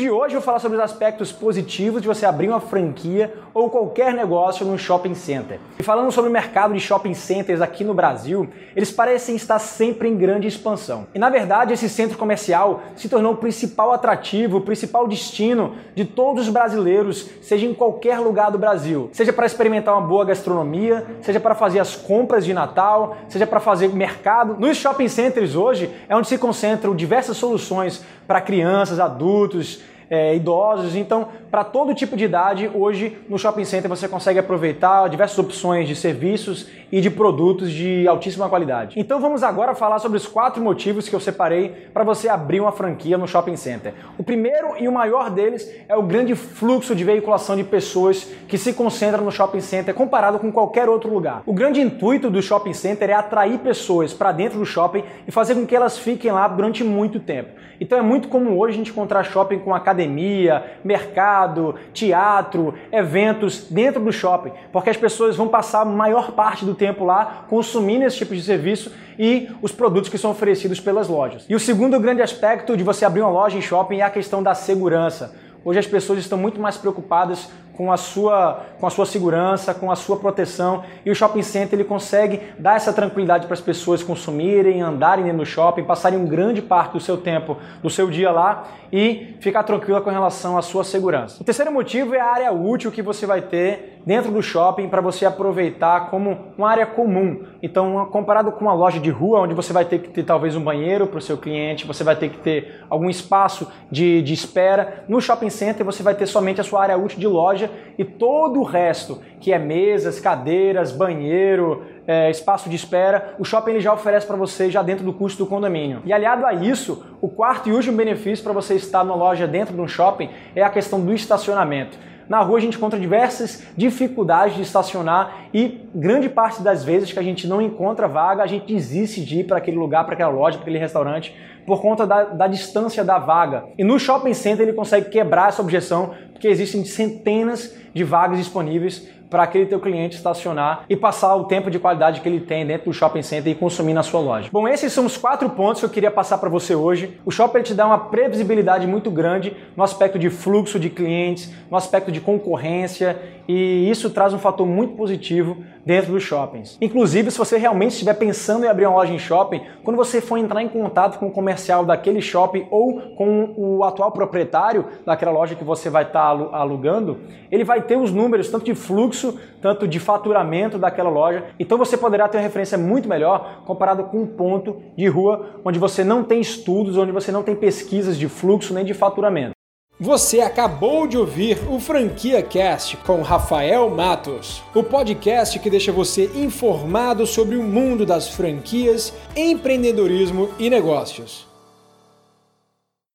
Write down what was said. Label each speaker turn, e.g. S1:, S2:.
S1: de hoje eu vou falar sobre os aspectos positivos de você abrir uma franquia ou qualquer negócio num shopping center. E falando sobre o mercado de shopping centers aqui no Brasil, eles parecem estar sempre em grande expansão. E na verdade, esse centro comercial se tornou o principal atrativo, o principal destino de todos os brasileiros, seja em qualquer lugar do Brasil. Seja para experimentar uma boa gastronomia, seja para fazer as compras de Natal, seja para fazer mercado. Nos shopping centers hoje é onde se concentram diversas soluções para crianças, adultos, é, idosos. Então, para todo tipo de idade, hoje no shopping center você consegue aproveitar diversas opções de serviços e de produtos de altíssima qualidade. Então, vamos agora falar sobre os quatro motivos que eu separei para você abrir uma franquia no shopping center. O primeiro e o maior deles é o grande fluxo de veiculação de pessoas que se concentram no shopping center comparado com qualquer outro lugar. O grande intuito do shopping center é atrair pessoas para dentro do shopping e fazer com que elas fiquem lá durante muito tempo. Então, é muito comum hoje a gente encontrar shopping com academia academia, mercado, teatro, eventos dentro do shopping, porque as pessoas vão passar a maior parte do tempo lá consumindo esse tipo de serviço e os produtos que são oferecidos pelas lojas. E o segundo grande aspecto de você abrir uma loja em shopping é a questão da segurança. Hoje as pessoas estão muito mais preocupadas com a sua, com a sua segurança, com a sua proteção. E o shopping center ele consegue dar essa tranquilidade para as pessoas consumirem, andarem dentro do shopping, passarem um grande parte do seu tempo, do seu dia lá e ficar tranquila com relação à sua segurança. O terceiro motivo é a área útil que você vai ter dentro do shopping para você aproveitar como uma área comum. Então, comparado com uma loja de rua, onde você vai ter que ter talvez um banheiro para o seu cliente, você vai ter que ter algum espaço de, de espera, no shopping center você vai ter somente a sua área útil de loja loja e todo o resto, que é mesas, cadeiras, banheiro, é, espaço de espera, o shopping ele já oferece para você já dentro do custo do condomínio. E aliado a isso, o quarto e último benefício para você estar numa loja dentro de um shopping é a questão do estacionamento. Na rua a gente encontra diversas dificuldades de estacionar e grande parte das vezes que a gente não encontra vaga, a gente desiste de ir para aquele lugar, para aquela loja, para aquele restaurante, por conta da, da distância da vaga. E no shopping center ele consegue quebrar essa objeção, porque existem centenas de vagas disponíveis para aquele teu cliente estacionar e passar o tempo de qualidade que ele tem dentro do shopping center e consumir na sua loja. Bom, esses são os quatro pontos que eu queria passar para você hoje. O shopping te dá uma previsibilidade muito grande no aspecto de fluxo de clientes, no aspecto de concorrência e isso traz um fator muito positivo dentro dos shoppings. Inclusive, se você realmente estiver pensando em abrir uma loja em shopping, quando você for entrar em contato com o comercial daquele shopping ou com o atual proprietário daquela loja que você vai estar alugando, ele vai ter os números tanto de fluxo, tanto de faturamento daquela loja. Então você poderá ter uma referência muito melhor comparado com um ponto de rua onde você não tem estudos, onde você não tem pesquisas de fluxo nem de faturamento.
S2: Você acabou de ouvir o Franquia Cast com Rafael Matos, o podcast que deixa você informado sobre o mundo das franquias, empreendedorismo e negócios.